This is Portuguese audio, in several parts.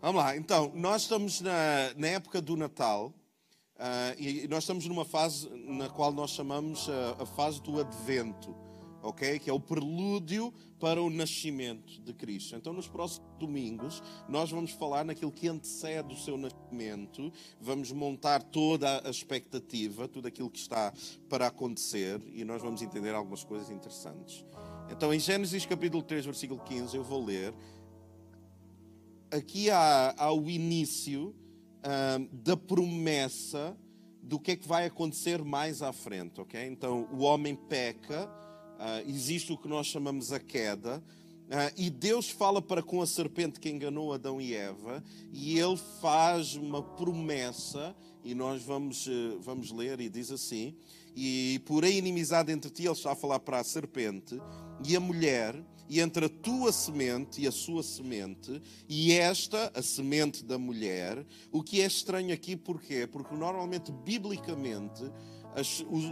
Vamos lá, então, nós estamos na, na época do Natal uh, e nós estamos numa fase na qual nós chamamos a, a fase do Advento, ok? Que é o prelúdio para o nascimento de Cristo. Então, nos próximos domingos, nós vamos falar naquilo que antecede o seu nascimento, vamos montar toda a expectativa, tudo aquilo que está para acontecer e nós vamos entender algumas coisas interessantes. Então, em Gênesis capítulo 3, versículo 15, eu vou ler aqui há, há o início uh, da promessa do que é que vai acontecer mais à frente, ok? Então, o homem peca, uh, existe o que nós chamamos a queda, uh, e Deus fala para com a serpente que enganou Adão e Eva, e ele faz uma promessa, e nós vamos, uh, vamos ler, e diz assim: E por inimizade entre ti, ele está a falar para a serpente e a mulher, e entre a tua semente e a sua semente, e esta, a semente da mulher. O que é estranho aqui, porquê? Porque normalmente, biblicamente, as, os,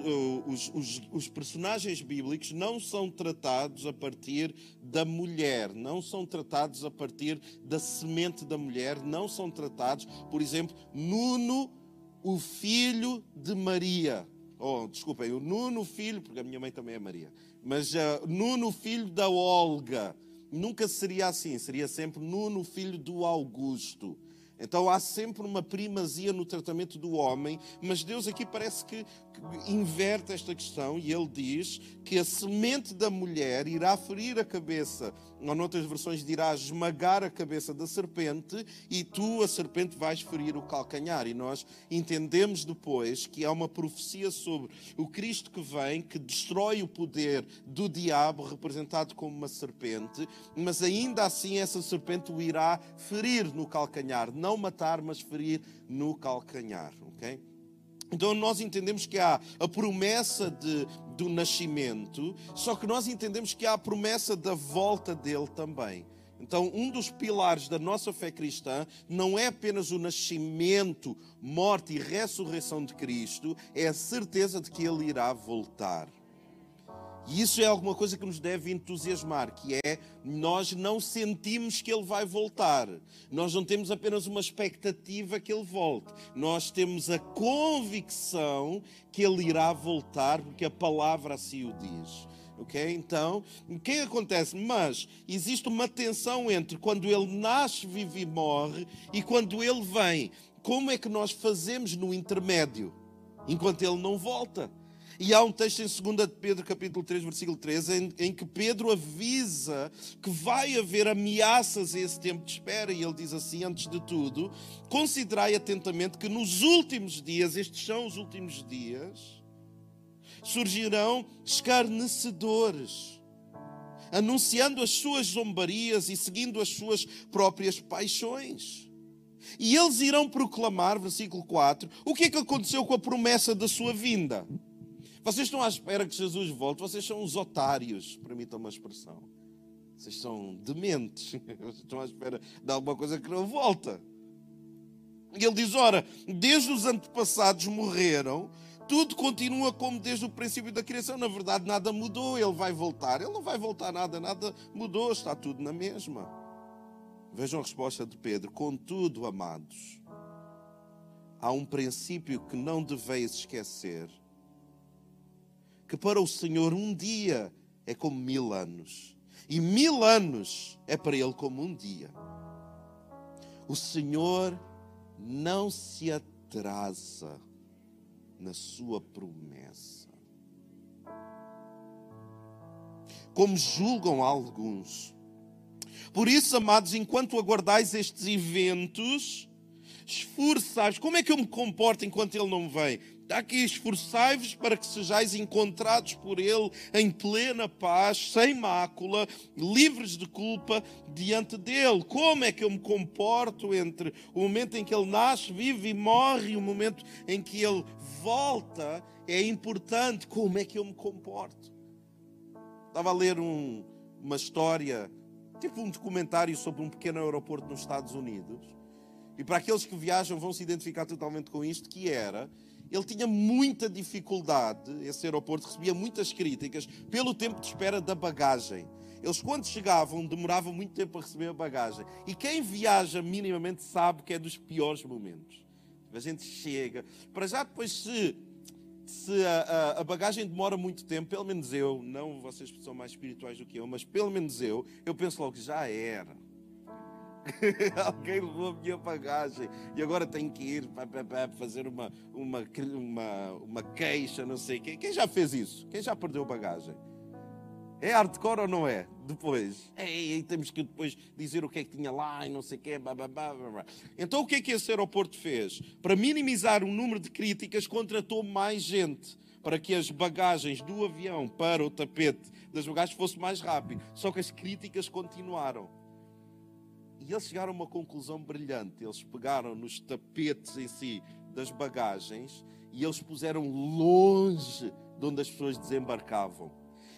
os, os, os, personagens bíblicos não são tratados a partir da mulher, não são tratados a partir da semente da mulher, não são tratados, por exemplo, Nuno, o filho de Maria. Oh, desculpem, o Nuno, filho, porque a minha mãe também é Maria. Mas uh, Nuno, filho da Olga, nunca seria assim, seria sempre Nuno, filho do Augusto. Então há sempre uma primazia no tratamento do homem, mas Deus aqui parece que, inverte esta questão e ele diz que a semente da mulher irá ferir a cabeça, ou noutras versões dirá esmagar a cabeça da serpente, e tu, a serpente, vais ferir o calcanhar. E nós entendemos depois que há uma profecia sobre o Cristo que vem, que destrói o poder do diabo, representado como uma serpente, mas ainda assim essa serpente o irá ferir no calcanhar não matar, mas ferir no calcanhar, ok? Então nós entendemos que há a promessa de, do nascimento, só que nós entendemos que há a promessa da volta dele também. Então, um dos pilares da nossa fé cristã não é apenas o nascimento, morte e ressurreição de Cristo, é a certeza de que ele irá voltar. E isso é alguma coisa que nos deve entusiasmar, que é nós não sentimos que ele vai voltar. Nós não temos apenas uma expectativa que ele volte. Nós temos a convicção que ele irá voltar, porque a palavra assim o diz. Ok? Então, o que acontece? Mas existe uma tensão entre quando ele nasce, vive e morre e quando ele vem. Como é que nós fazemos no intermédio? Enquanto ele não volta. E há um texto em 2 Pedro, capítulo 3, versículo 13, em, em, que Pedro avisa que vai haver ameaças a esse tempo de espera. E ele diz assim: antes de tudo, considerai atentamente que nos últimos dias, estes são os últimos dias, surgirão escarnecedores, anunciando as suas zombarias e seguindo as suas próprias paixões. E eles irão proclamar, versículo 4, o que é que aconteceu com a promessa da sua vinda. Vocês estão à espera que Jesus volte, vocês são os otários, permitam uma expressão. Vocês são dementes, vocês estão à espera de alguma coisa que não volta. E ele diz: Ora, desde os antepassados morreram, tudo continua como desde o princípio da criação. Na verdade, nada mudou, ele vai voltar. Ele não vai voltar nada, nada mudou, está tudo na mesma. Vejam a resposta de Pedro: Contudo, amados, há um princípio que não deveis esquecer que para o Senhor um dia é como mil anos, e mil anos é para Ele como um dia. O Senhor não se atrasa na sua promessa. Como julgam alguns. Por isso, amados, enquanto aguardais estes eventos, esforçai-vos. Como é que eu me comporto enquanto ele não vem? Está aqui, esforçai-vos para que sejais encontrados por Ele em plena paz, sem mácula, livres de culpa diante dEle. Como é que eu me comporto entre o momento em que Ele nasce, vive e morre e o momento em que Ele volta? É importante como é que eu me comporto. Estava a ler um, uma história, tipo um documentário sobre um pequeno aeroporto nos Estados Unidos. E para aqueles que viajam vão se identificar totalmente com isto, que era ele tinha muita dificuldade, esse aeroporto recebia muitas críticas pelo tempo de espera da bagagem. Eles, quando chegavam, demoravam muito tempo a receber a bagagem. E quem viaja minimamente sabe que é dos piores momentos. A gente chega. Para já, depois, se, se a, a, a bagagem demora muito tempo, pelo menos eu, não vocês que são mais espirituais do que eu, mas pelo menos eu, eu penso logo, já era Alguém levou a minha bagagem e agora tenho que ir para fazer uma, uma, uma, uma queixa, não sei quem. Quem já fez isso? Quem já perdeu bagagem? É hardcore ou não é? Depois. Ei, temos que depois dizer o que é que tinha lá e não sei o. Então o que é que esse aeroporto fez? Para minimizar o número de críticas, contratou mais gente para que as bagagens do avião para o tapete das bagagens fosse mais rápido. Só que as críticas continuaram. E eles chegaram a uma conclusão brilhante. Eles pegaram nos tapetes em si das bagagens e eles puseram longe de onde as pessoas desembarcavam.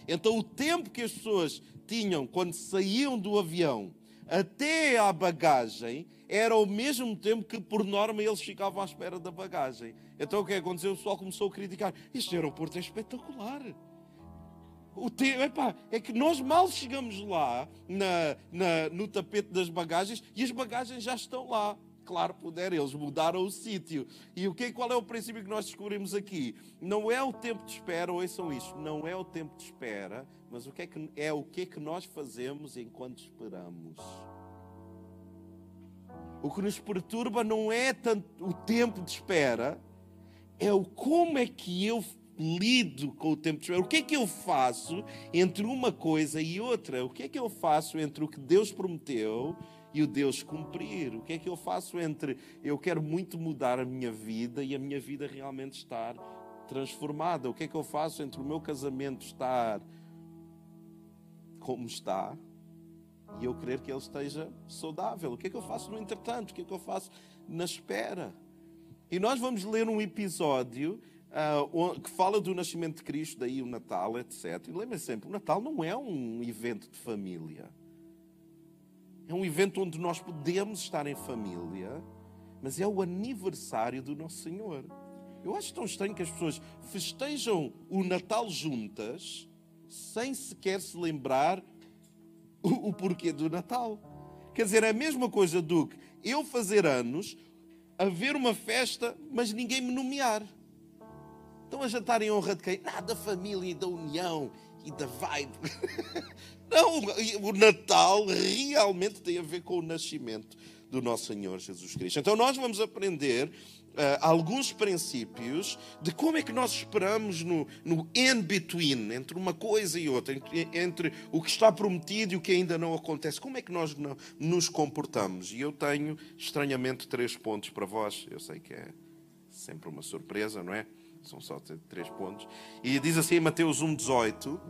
Então, o tempo que as pessoas tinham quando saíam do avião até à bagagem era ao mesmo tempo que, por norma, eles ficavam à espera da bagagem. Então, o que aconteceu? O pessoal começou a criticar: Este aeroporto é espetacular o te... Epá, é que nós mal chegamos lá na, na, no tapete das bagagens e as bagagens já estão lá. Claro, puder, eles mudaram o sítio. E o que, qual é o princípio que nós descobrimos aqui? Não é o tempo de espera, ouçam isto, não é o tempo de espera, mas o que é, que, é o que é que nós fazemos enquanto esperamos. O que nos perturba não é tanto o tempo de espera, é o como é que eu lido com o tempo de espera. O que é que eu faço entre uma coisa e outra? O que é que eu faço entre o que Deus prometeu e o Deus cumprir? O que é que eu faço entre eu quero muito mudar a minha vida e a minha vida realmente estar transformada? O que é que eu faço entre o meu casamento estar como está e eu querer que ele esteja saudável? O que é que eu faço no entretanto? O que é que eu faço na espera? E nós vamos ler um episódio uh, que fala do nascimento de Cristo, daí o Natal, etc. E lembre sempre, o Natal não é um evento de família. É um evento onde nós podemos estar em família, mas é o aniversário do Nosso Senhor. Eu acho tão estranho que as pessoas festejam o Natal juntas, sem sequer se lembrar o, o porquê do Natal. Quer dizer, é a mesma coisa do que eu fazer anos, haver uma festa, mas ninguém me nomear. Estão a jantar em honra de quem? Nada da família e da união e da vibe. Não, o Natal realmente tem a ver com o nascimento do nosso Senhor Jesus Cristo. Então nós vamos aprender uh, alguns princípios de como é que nós esperamos no, no in-between, entre uma coisa e outra, entre, entre, o que está prometido e o que ainda não acontece. Como é que nós não, nos comportamos? E eu tenho, estranhamente, três pontos para vós. Eu sei que é sempre uma surpresa, não é? São só três pontos. E diz assim em Mateus 1,18: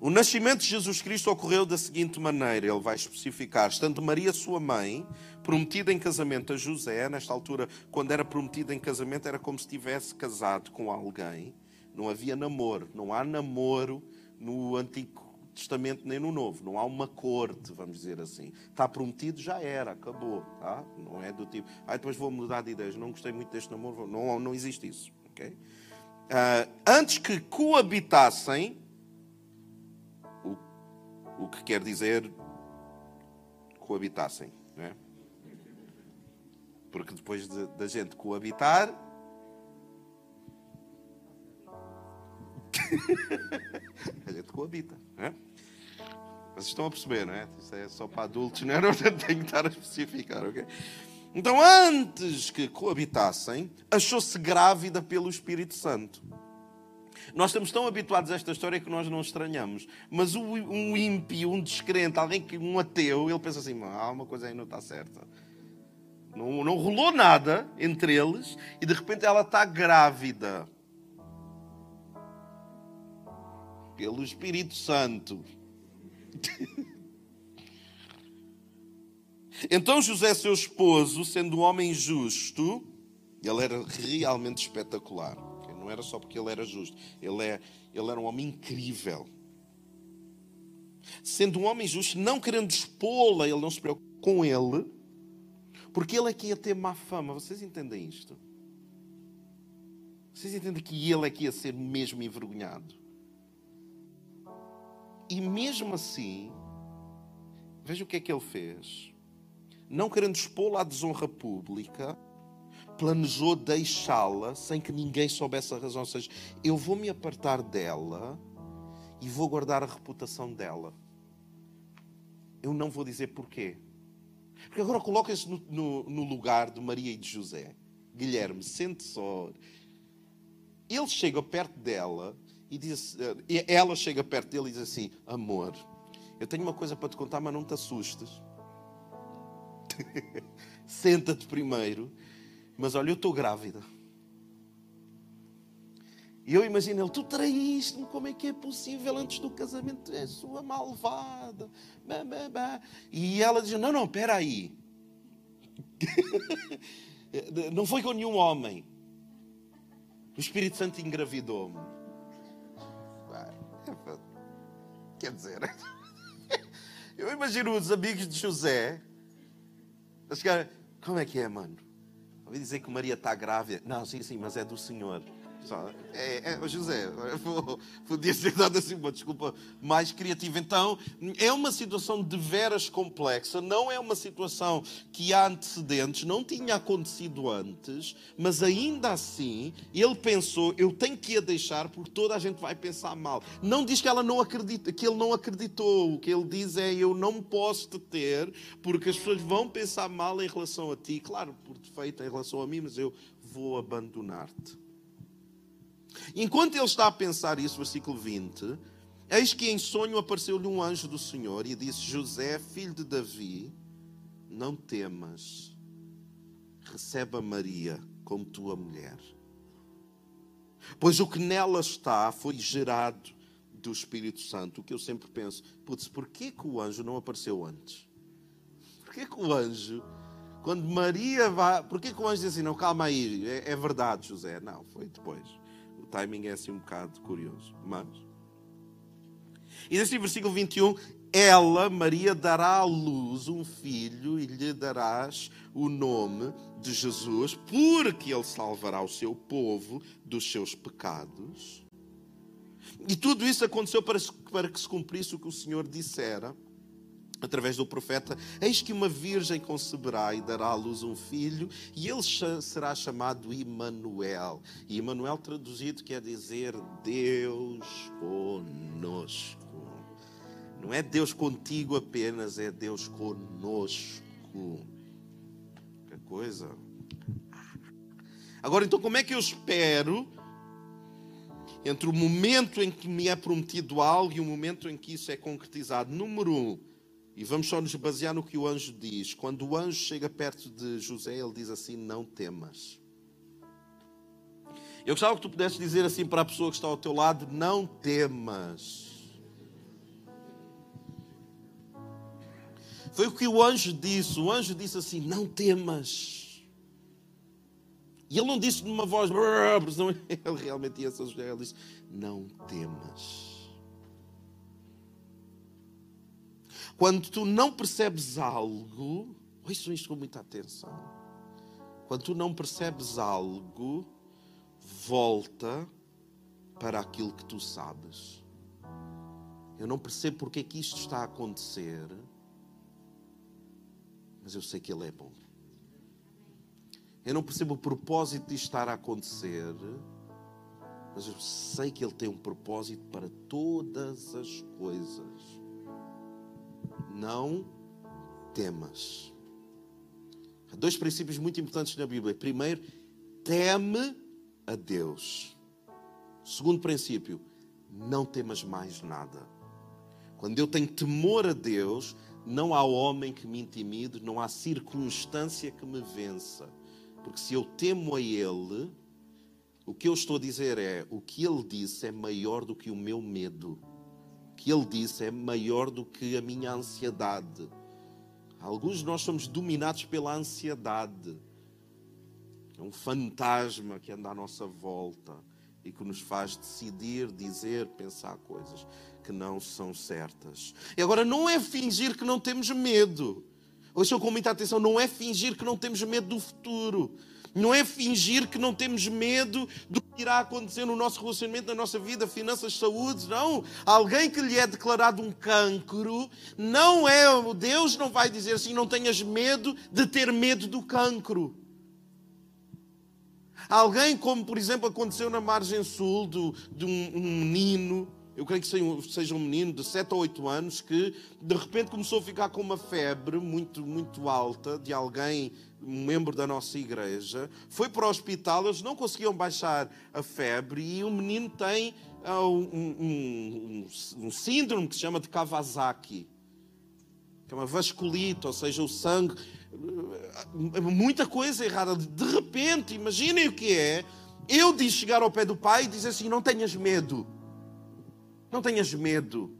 O nascimento de Jesus Cristo ocorreu da seguinte maneira: ele vai especificar, estando Maria, sua mãe, prometida em casamento a José, nesta altura, quando era prometida em casamento, era como se tivesse casado com alguém. Não havia namoro, não há namoro no Antigo Testamento nem no Novo. Não há uma corte, vamos dizer assim. Está prometido, já era, acabou. Tá? Não é do tipo, ah, depois vou mudar de ideias, não gostei muito deste namoro. Não, não existe isso. Okay? Uh, antes que coabitassem, o, o que quer dizer coabitassem, né? Porque depois da de, gente coabitar, a gente coabita, né? Vocês estão a perceber, não é? Isso é só para adultos, não é? Não tenho que estar a especificar, ok? Então, antes que coabitassem, achou-se grávida pelo Espírito Santo. Nós estamos tão habituados a esta história que nós não estranhamos. Mas um ímpio, um descrente, alguém que um ateu, ele pensa assim: ah, uma coisa aí não está certa. Não, não rolou nada entre eles e de repente ela está grávida. Pelo Espírito Santo. Então José, seu esposo, sendo um homem justo, ele era realmente espetacular. Não era só porque ele era justo, ele, é, ele era um homem incrível. Sendo um homem justo, não querendo expô-la, ele não se preocupa com ele, porque ele é que ia ter má fama. Vocês entendem isto? Vocês entendem que ele é que ia ser mesmo envergonhado? E mesmo assim, veja o que é que ele fez. Não querendo expô-la à desonra pública, planejou deixá-la sem que ninguém soubesse a razão. Ou seja, eu vou me apartar dela e vou guardar a reputação dela. Eu não vou dizer porquê. Porque agora coloca-se no, no, no, lugar de Maria e de José. Guilherme, sente só. Ele chega perto dela e diz, eh, ela chega perto dele e diz assim: Amor, eu tenho uma coisa para te contar, mas não te assustes. Senta-te primeiro. Mas olha, eu estou grávida. E eu imagino ele, tu traíste-me, como é que é possível antes do casamento? És sua malvada. Bah, bah, bah. E ela diz, não, não, espera aí. não foi com nenhum homem. O Espírito Santo engravidou-me. Quer dizer, eu imagino os amigos de José como é que é, mano? Ouvi dizer que Maria está grávida. Não, sim, sim, mas é do Senhor. É, é, José, podia ser dado assim uma desculpa mais criativa. Então, é uma situação de veras complexa, não é uma situação que há antecedentes, não tinha acontecido antes, mas ainda assim, ele pensou: eu tenho que a deixar porque toda a gente vai pensar mal. Não diz que, ela não acredita, que ele não acreditou, o que ele diz é: eu não posso te ter porque as pessoas vão pensar mal em relação a ti, claro, por defeito em relação a mim, mas eu vou abandonar-te. Enquanto ele está a pensar isso, versículo 20, eis que em sonho apareceu-lhe um anjo do Senhor e disse: José, filho de Davi, não temas, recebe a Maria como tua mulher. Pois o que nela está foi gerado do Espírito Santo. O que eu sempre penso, putz, porquê que o anjo não apareceu antes? Porquê que o anjo, quando Maria vai. Porquê que o anjo diz assim, não, calma aí, é, é verdade, José? Não, foi depois timing é assim um bocado curioso. Mas. E neste versículo 21, ela, Maria, dará à luz um filho e lhe darás o nome de Jesus, porque ele salvará o seu povo dos seus pecados. E tudo isso aconteceu para, para que se cumprisse o que o Senhor dissera através do profeta: Eis que uma virgem conceberá e dará à luz um filho, e ele será chamado Immanuel. E Immanuel traduzido quer dizer Deus conosco. Não é Deus contigo apenas, é Deus conosco. Que coisa. Agora, então, como é que eu espero entre o momento em que me é prometido algo e o momento em que isso é concretizado? Número um e vamos só nos basear no que o anjo diz. Quando o anjo chega perto de José, ele diz assim: Não temas. Eu gostava que tu pudesses dizer assim para a pessoa que está ao teu lado: Não temas. Foi o que o anjo disse. O anjo disse assim: Não temas. E ele não disse numa voz, senão ele realmente ia se José. Ele disse: Não temas. Quando tu não percebes algo, ouçam isto com muita atenção. Quando tu não percebes algo, volta para aquilo que tu sabes. Eu não percebo porque é que isto está a acontecer, mas eu sei que Ele é bom. Eu não percebo o propósito de estar a acontecer, mas eu sei que Ele tem um propósito para todas as coisas não temas. Há dois princípios muito importantes na Bíblia. Primeiro, teme a Deus. Segundo princípio, não temas mais nada. Quando eu tenho temor a Deus, não há homem que me intimide, não há circunstância que me vença. Porque se eu temo a Ele, o que eu estou a dizer é: o que Ele disse é maior do que o meu medo que ele disse é maior do que a minha ansiedade. Alguns de nós somos dominados pela ansiedade. É um fantasma que anda à nossa volta e que nos faz decidir, dizer, pensar coisas que não são certas. E agora não é fingir que não temos medo. Ouçam com muita atenção, não é fingir que não temos medo do futuro. Não é fingir que não temos medo do que irá acontecer no nosso relacionamento, na nossa vida, finanças, saúde. Não. Alguém que lhe é declarado um cancro, não é. Deus não vai dizer assim: não tenhas medo de ter medo do cancro. Alguém, como por exemplo aconteceu na margem sul do, de um, um menino eu creio que seja um menino de 7 ou 8 anos que de repente começou a ficar com uma febre muito, muito alta de alguém, um membro da nossa igreja. Foi para o hospital, eles não conseguiam baixar a febre e o menino tem uh, um, um, um, síndrome que se chama de Kawasaki, que é uma vasculite, ou seja, o sangue. Uh, muita coisa errada. De repente, imaginem o que é. Eu disse chegar ao pé do pai e dizer assim: não tenhas medo. Não tenhas medo.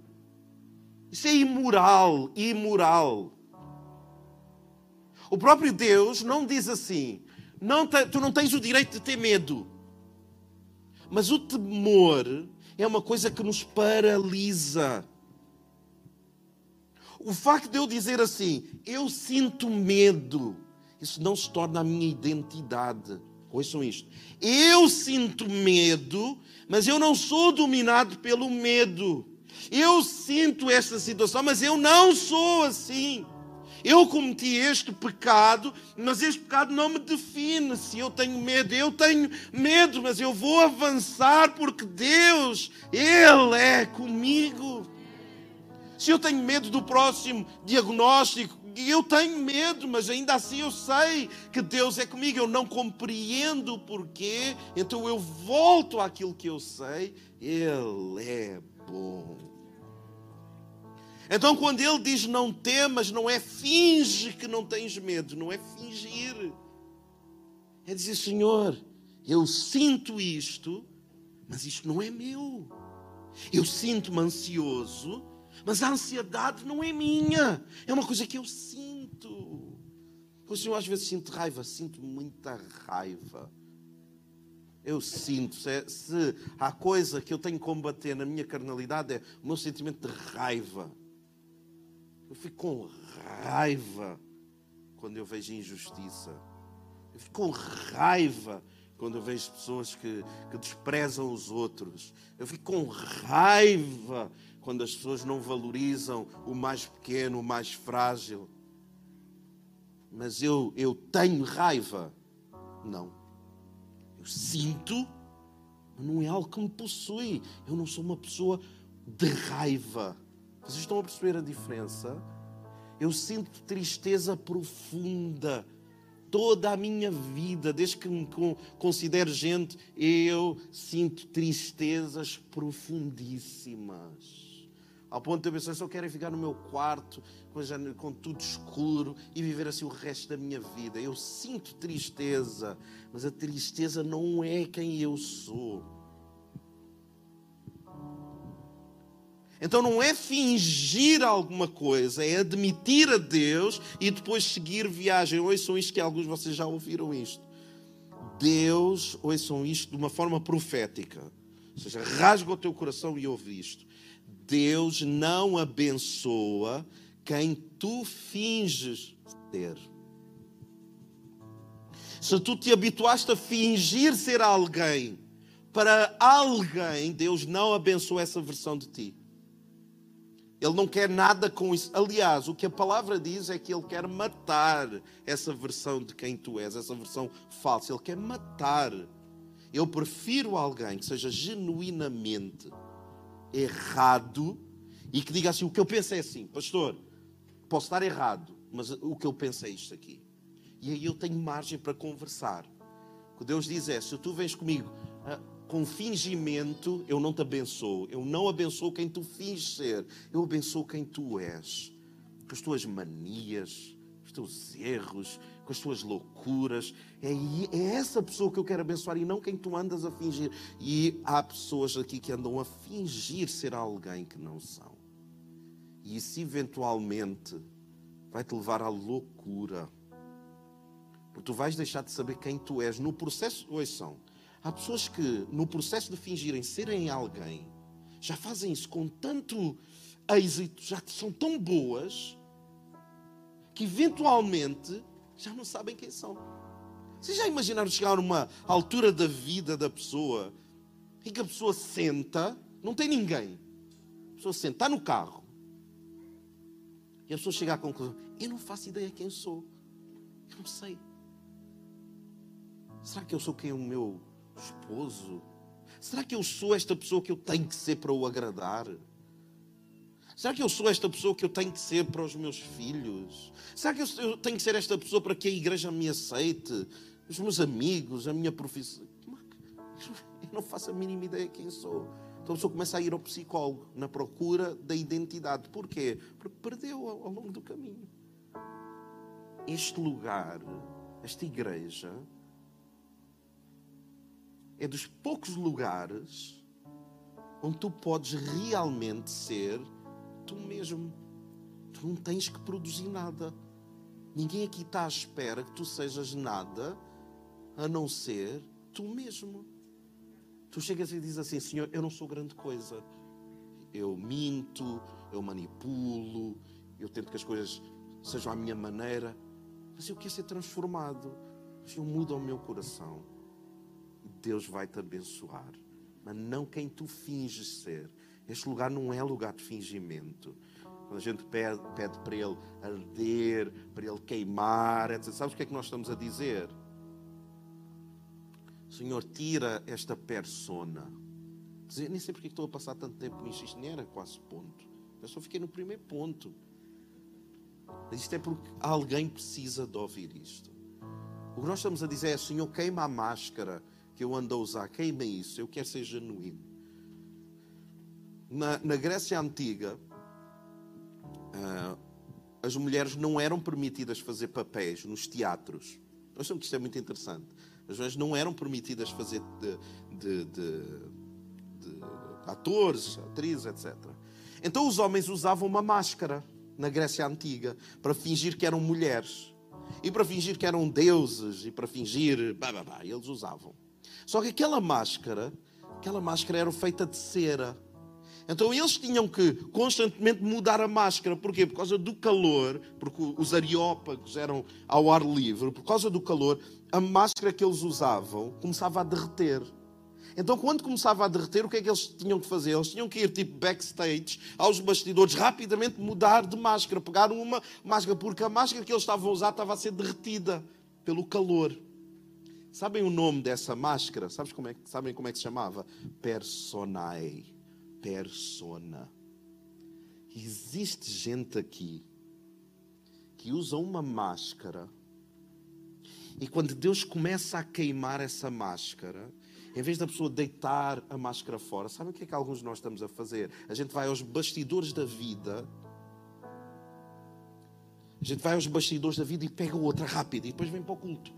Isso é imoral, imoral. O próprio Deus não diz assim: não te, tu não tens o direito de ter medo. Mas o temor é uma coisa que nos paralisa. O facto de eu dizer assim, eu sinto medo, isso não se torna a minha identidade. Ouçam isto. Eu sinto medo, mas eu não sou dominado pelo medo. Eu sinto esta situação, mas eu não sou assim. Eu cometi este pecado, mas este pecado não me define. Se eu tenho medo, eu tenho medo, mas eu vou avançar porque Deus, Ele é comigo. Se eu tenho medo do próximo diagnóstico, e eu tenho medo, mas ainda assim eu sei que Deus é comigo. Eu não compreendo o porquê, então eu volto àquilo que eu sei. Ele é bom. Então, quando ele diz não temas, não é finge que não tens medo, não é fingir. É dizer, Senhor, eu sinto isto, mas isto não é meu. Eu sinto-me ansioso, mas a ansiedade não é minha, é uma coisa que eu sinto. O Senhor às vezes sinto raiva, sinto muita raiva. Eu sinto, se, se há coisa que eu tenho que combater na minha carnalidade é o meu sentimento de raiva. Eu fico com raiva quando eu vejo injustiça. Eu fico com raiva quando eu vejo pessoas que, que desprezam os outros. Eu fico com raiva quando as pessoas não valorizam o mais pequeno, o mais frágil. Mas eu, eu tenho raiva. Não. Eu sinto, mas não é algo que me possui. Eu não sou uma pessoa de raiva. Vocês estão a perceber a diferença? Eu sinto tristeza profunda toda a minha vida, desde que me considero gente, eu sinto tristezas profundíssimas. Ao ponto de eu pensar, só quero ficar no meu quarto, com, com tudo escuro e viver assim o resto da minha vida. Eu sinto tristeza, mas a tristeza não é quem eu sou. Então não é fingir alguma coisa, é admitir a Deus e depois seguir viagem. Ouçam isto que alguns de vocês já ouviram isto. Deus, ouçam isto de uma forma profética. Ou seja, rasga o teu coração e ouve isto. Deus não abençoa quem tu finges ter. Se tu te habituaste a fingir ser alguém para alguém, Deus não abençoa essa versão de ti. Ele não quer nada com isso. Aliás, o que a palavra diz é que ele quer matar essa versão de quem tu és, essa versão falsa. Ele quer matar. Eu prefiro alguém que seja genuinamente errado e que diga assim: o que eu penso é assim, pastor, posso estar errado, mas o que eu penso é isto aqui. E aí eu tenho margem para conversar. Que Deus diz é: se tu vens comigo ah, com fingimento, eu não te abençoo. Eu não abençoo quem tu finges ser, eu abençoo quem tu és. Com as tuas manias, os teus erros, com as tuas loucuras. É, é essa pessoa que eu quero abençoar e não quem tu andas a fingir. E há pessoas aqui que andam a fingir ser alguém que não são. E isso eventualmente vai te levar à loucura. Porque tu vais deixar de saber quem tu és no processo. Ouçam, há pessoas que no processo de fingirem serem alguém já fazem isso com tanto êxito, já são tão boas que eventualmente já não sabem quem são. Vocês já imaginaram chegar a uma altura da vida da pessoa em que a pessoa senta, não tem ninguém. A pessoa senta, está no carro. E a pessoa chega à conclusão: eu não faço ideia quem sou. Eu não sei. Será que eu sou quem é o meu esposo? Será que eu sou esta pessoa que eu tenho que ser para o agradar? Será que eu sou esta pessoa que eu tenho que ser para os meus filhos? Será que eu tenho que ser esta pessoa para que a igreja me aceite? Os meus amigos, a minha profissão? Eu não faço a mínima ideia quem sou. Então a pessoa começa a ir ao psicólogo na procura da identidade. Porquê? Porque perdeu ao longo do caminho. Este lugar, esta igreja, é dos poucos lugares onde tu podes realmente ser tu mesmo. Tu não tens que produzir nada. Ninguém aqui está à espera que tu sejas nada a não ser tu mesmo. Tu chegas e dizes assim: Senhor, eu não sou grande coisa. Eu minto, eu manipulo, eu tento que as coisas sejam à minha maneira. Mas eu quero ser transformado. Eu mudo o meu coração. Deus vai te abençoar. Mas não quem tu finges ser. Este lugar não é lugar de fingimento. Quando a gente pede, pede para ele arder, para ele queimar, etc. Sabes o que é que nós estamos a dizer? Senhor, tira esta persona. Dizer, nem sei porque estou a passar tanto tempo nisto. Isto nem era quase ponto. Eu só fiquei no primeiro ponto. Isto é porque alguém precisa de ouvir isto. O que nós estamos a dizer é: Senhor, queima a máscara que eu ando a usar, queima isso, eu quero ser genuíno. Na, na Grécia Antiga, uh, as mulheres não eram permitidas fazer papéis nos teatros. Nós sabemos que isto é muito interessante. As mulheres não eram permitidas fazer de, de, de, de atores, atrizes, etc. Então os homens usavam uma máscara na Grécia Antiga para fingir que eram mulheres e para fingir que eram deuses e para fingir. Bah, bah, bah, eles usavam. Só que aquela máscara, aquela máscara era feita de cera. Então eles tinham que constantemente mudar a máscara. Porquê? Por causa do calor, porque os areópagos eram ao ar livre. Por causa do calor, a máscara que eles usavam começava a derreter. Então, quando começava a derreter, o que é que eles tinham que fazer? Eles tinham que ir tipo backstage, aos bastidores, rapidamente mudar de máscara, pegar uma máscara, porque a máscara que eles estavam a usar estava a ser derretida pelo calor. Sabem o nome dessa máscara? Sabes como é, sabem como é que se chamava? Personae. Persona. Existe gente aqui que usa uma máscara e quando Deus começa a queimar essa máscara, em vez da pessoa deitar a máscara fora, sabe o que é que alguns de nós estamos a fazer? A gente vai aos bastidores da vida. A gente vai aos bastidores da vida e pega outra rápida e depois vem para o culto.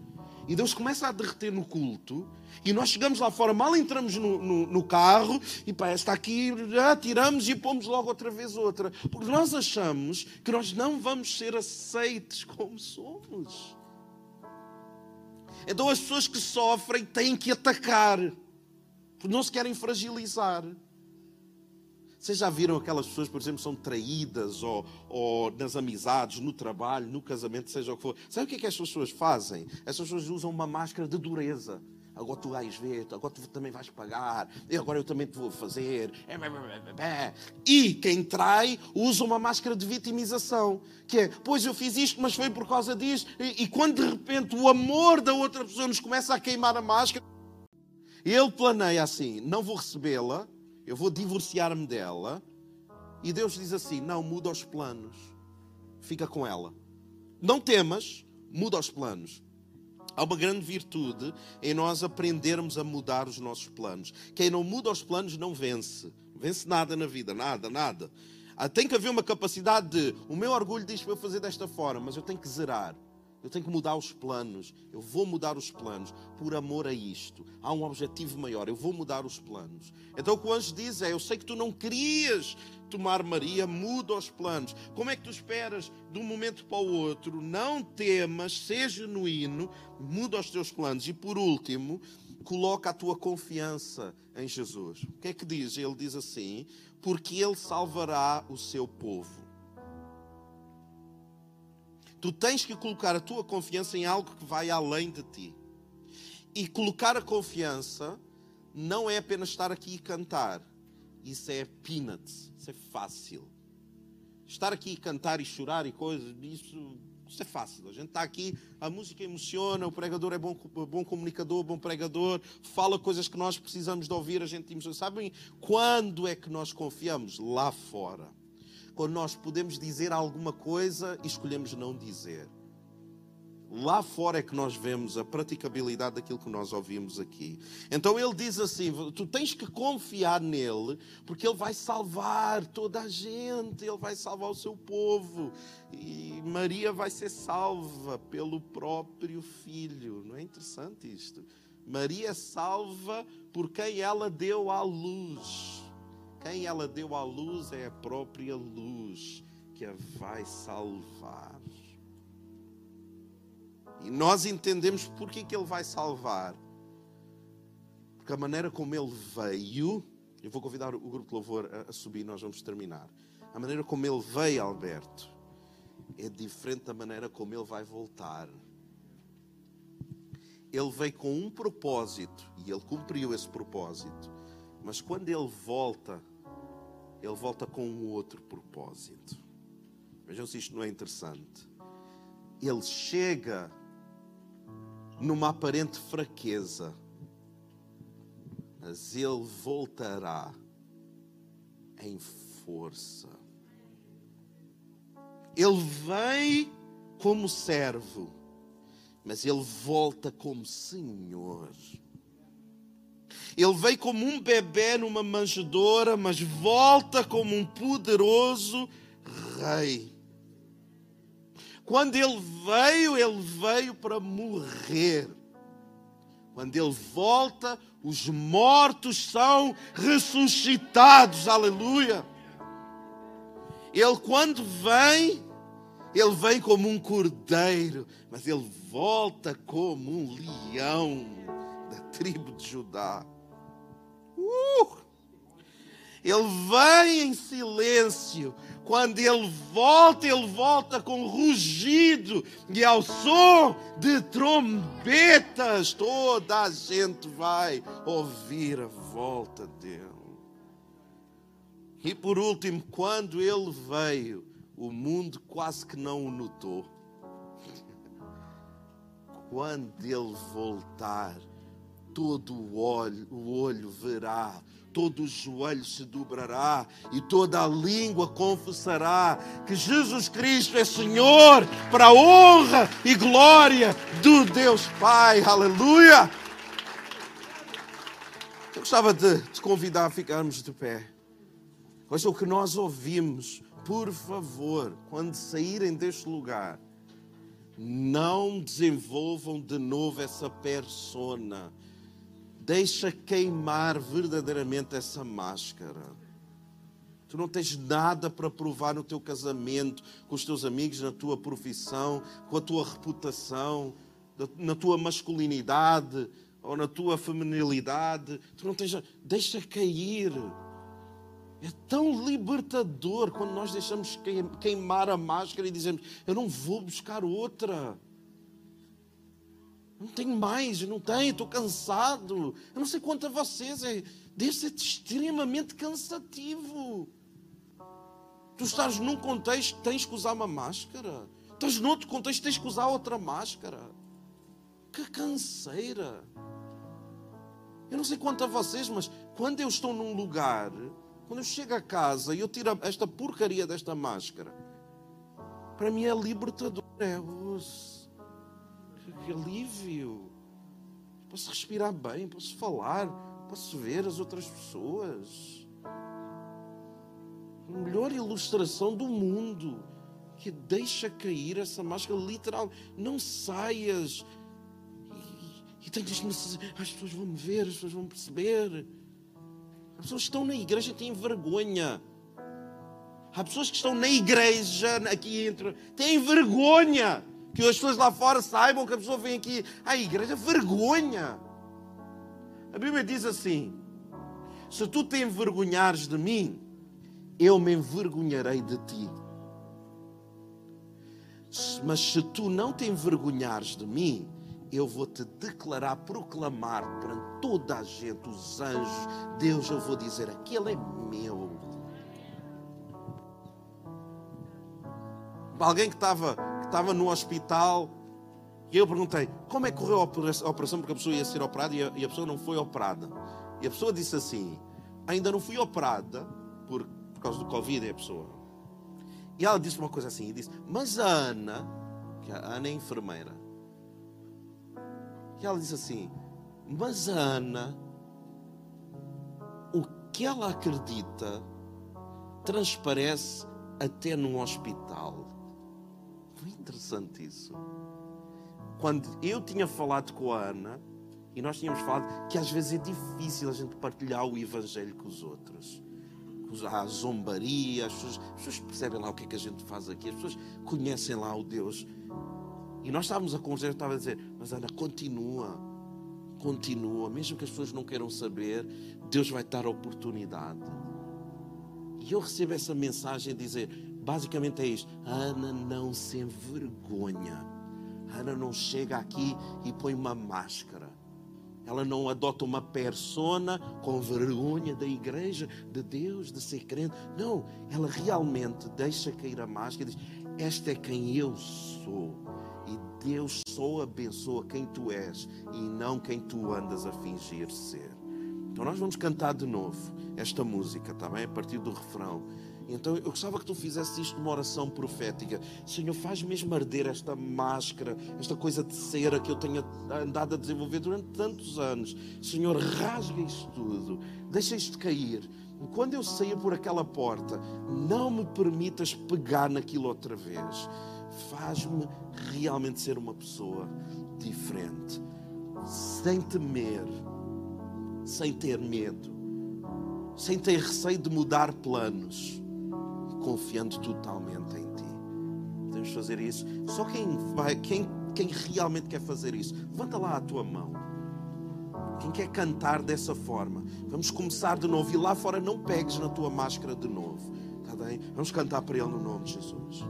E Deus começa a derreter no culto. E nós chegamos lá fora, mal entramos no, no, no carro e pá, está aqui, já tiramos e pomos logo outra vez outra. Porque nós achamos que nós não vamos ser aceites como somos. Então as pessoas que sofrem têm que atacar, porque não se querem fragilizar. Vocês já viram aquelas pessoas, por exemplo, são traídas ou, ou, nas amizades, no trabalho, no casamento, seja o que for. Sabe o que é que estas pessoas fazem? Essas pessoas usam uma máscara de dureza. Agora tu vais ver, agora tu também vais pagar, e agora eu também te vou fazer. E quem trai usa uma máscara de vitimização, que é, pois eu fiz isto, mas foi por causa disto. E, e quando de repente o amor da outra pessoa nos começa a queimar a máscara, ele planeia assim: não vou recebê-la, eu vou divorciar-me dela. E Deus diz assim: não, muda os planos, fica com ela. Não temas, muda os planos. Há uma grande virtude em nós aprendermos a mudar os nossos planos. Quem não muda os planos não vence. Vence nada na vida, nada, nada. Ah, tem que haver uma capacidade de. O meu orgulho diz para eu fazer desta forma, mas eu tenho que zerar. Eu tenho que mudar os planos. Eu vou mudar os planos por amor a isto. Há um objetivo maior. Eu vou mudar os planos. Então o que o anjo diz é: Eu sei que tu não querias tomar Maria, muda os planos. Como é que tu esperas de um momento para o outro? Não temas, seja genuíno, muda os teus planos. E por último, coloca a tua confiança em Jesus. O que é que diz? Ele diz assim: Porque Ele salvará o seu povo. Tu tens que colocar a tua confiança em algo que vai além de ti. E colocar a confiança não é apenas estar aqui e cantar. Isso é peanuts, isso é fácil. Estar aqui e cantar e chorar e coisas, isso, isso é fácil. A gente está aqui, a música emociona, o pregador é bom, bom comunicador, bom pregador, fala coisas que nós precisamos de ouvir, a gente emociona. Sabem quando é que nós confiamos? Lá fora. Quando nós podemos dizer alguma coisa e escolhemos não dizer. Lá fora é que nós vemos a praticabilidade daquilo que nós ouvimos aqui. Então ele diz assim: tu tens que confiar nele, porque ele vai salvar toda a gente, ele vai salvar o seu povo. E Maria vai ser salva pelo próprio filho. Não é interessante isto? Maria é salva por quem ela deu à luz. Quem ela deu à luz é a própria luz que a vai salvar. E nós entendemos porque que ele vai salvar. Porque a maneira como ele veio, eu vou convidar o grupo de louvor a, subir, nós vamos terminar. A maneira como ele veio, Alberto, é diferente da maneira como ele vai voltar. Ele veio com um propósito e ele cumpriu esse propósito. Mas quando ele volta, ele volta com um outro propósito. Vejam se isto não é interessante. Ele chega numa aparente fraqueza, mas ele voltará em força. Ele vem como servo, mas ele volta como Senhor. Ele veio como um bebê numa manjedoura, mas volta como um poderoso rei. Quando ele veio, ele veio para morrer. Quando ele volta, os mortos são ressuscitados. Aleluia. Ele, quando vem, ele vem como um cordeiro, mas ele volta como um leão da tribo de Judá. Uh! Ele vem em silêncio, quando ele volta, ele volta com rugido e ao som de trombetas. Toda a gente vai ouvir a volta dele. E por último, quando ele veio, o mundo quase que não o notou. Quando ele voltar, todo o olho, o olho verá todo o joelho se dobrará e toda a língua confessará que Jesus Cristo é Senhor para a honra e glória do Deus Pai. Aleluia! Eu gostava de te convidar a ficarmos de pé. Pois o que nós ouvimos, por favor, quando saírem deste lugar, não desenvolvam de novo essa persona Deixa queimar verdadeiramente essa máscara. Tu não tens nada para provar no teu casamento, com os teus amigos, na tua profissão, com a tua reputação, na tua masculinidade ou na tua feminilidade. Tu não tens. Deixa cair. É tão libertador quando nós deixamos queimar a máscara e dizemos: Eu não vou buscar outra. Não tenho mais, não tenho, estou cansado. Eu não sei quanto a vocês, é, deve ser extremamente cansativo. Tu estás num contexto, tens que usar uma máscara. Estás noutro contexto, tens que usar outra máscara. Que canseira. Eu não sei quanto a vocês, mas quando eu estou num lugar, quando eu chego a casa e eu tiro esta porcaria desta máscara, para mim é libertador. É, que alívio. Posso respirar bem, posso falar, posso ver as outras pessoas. A melhor ilustração do mundo que deixa cair essa máscara literal. Não saias. E, e necessidade. As pessoas vão me ver, as pessoas vão perceber. As pessoas que estão na igreja têm vergonha. Há pessoas que estão na igreja, aqui entre, têm vergonha que as pessoas lá fora saibam que a pessoa vem aqui à igreja. Vergonha! A Bíblia diz assim: se tu te envergonhares de mim, eu me envergonharei de ti. Mas se tu não te envergonhares de mim, eu vou te declarar, proclamar para toda a gente, os anjos, Deus, eu vou dizer: aquele é meu. Alguém que estava, que estava no hospital, e eu perguntei: como é que correu a operação? Porque a pessoa ia ser operada e a, e a pessoa não foi operada. E a pessoa disse assim: ainda não fui operada por, por causa do Covid, é a pessoa. E ela disse uma coisa assim: disse, mas a Ana, que a Ana é enfermeira, e ela disse assim: Mas a Ana, o que ela acredita, transparece até no hospital. Interessante isso. Quando eu tinha falado com a Ana, e nós tínhamos falado que às vezes é difícil a gente partilhar o Evangelho com os outros. Há zombaria, as pessoas, as pessoas percebem lá o que é que a gente faz aqui, as pessoas conhecem lá o Deus e nós estávamos a conversar, eu estava a dizer, mas Ana, continua, continua, mesmo que as pessoas não queiram saber, Deus vai dar a oportunidade. E eu recebo essa mensagem dizer, basicamente é isto: Ana não se envergonha. Ana não chega aqui e põe uma máscara. Ela não adota uma persona com vergonha da igreja, de Deus, de ser crente. Não, ela realmente deixa cair a máscara e diz: Esta é quem eu sou. Deus só abençoa quem tu és e não quem tu andas a fingir ser. Então nós vamos cantar de novo esta música, está bem? A partir do refrão. Então eu gostava que tu fizesse isto numa oração profética. Senhor, faz mesmo arder esta máscara, esta coisa de cera que eu tenho andado a desenvolver durante tantos anos. Senhor, rasga isto tudo, deixa isto cair. Quando eu sair por aquela porta, não me permitas pegar naquilo outra vez faz-me realmente ser uma pessoa diferente, sem temer, sem ter medo, sem ter receio de mudar planos, confiando totalmente em Ti. Podemos fazer isso. Só quem vai, quem, quem realmente quer fazer isso, levanta lá a tua mão. Quem quer cantar dessa forma, vamos começar de novo. E lá fora não pegues na tua máscara de novo. Está bem? Vamos cantar para Ele no nome de Jesus.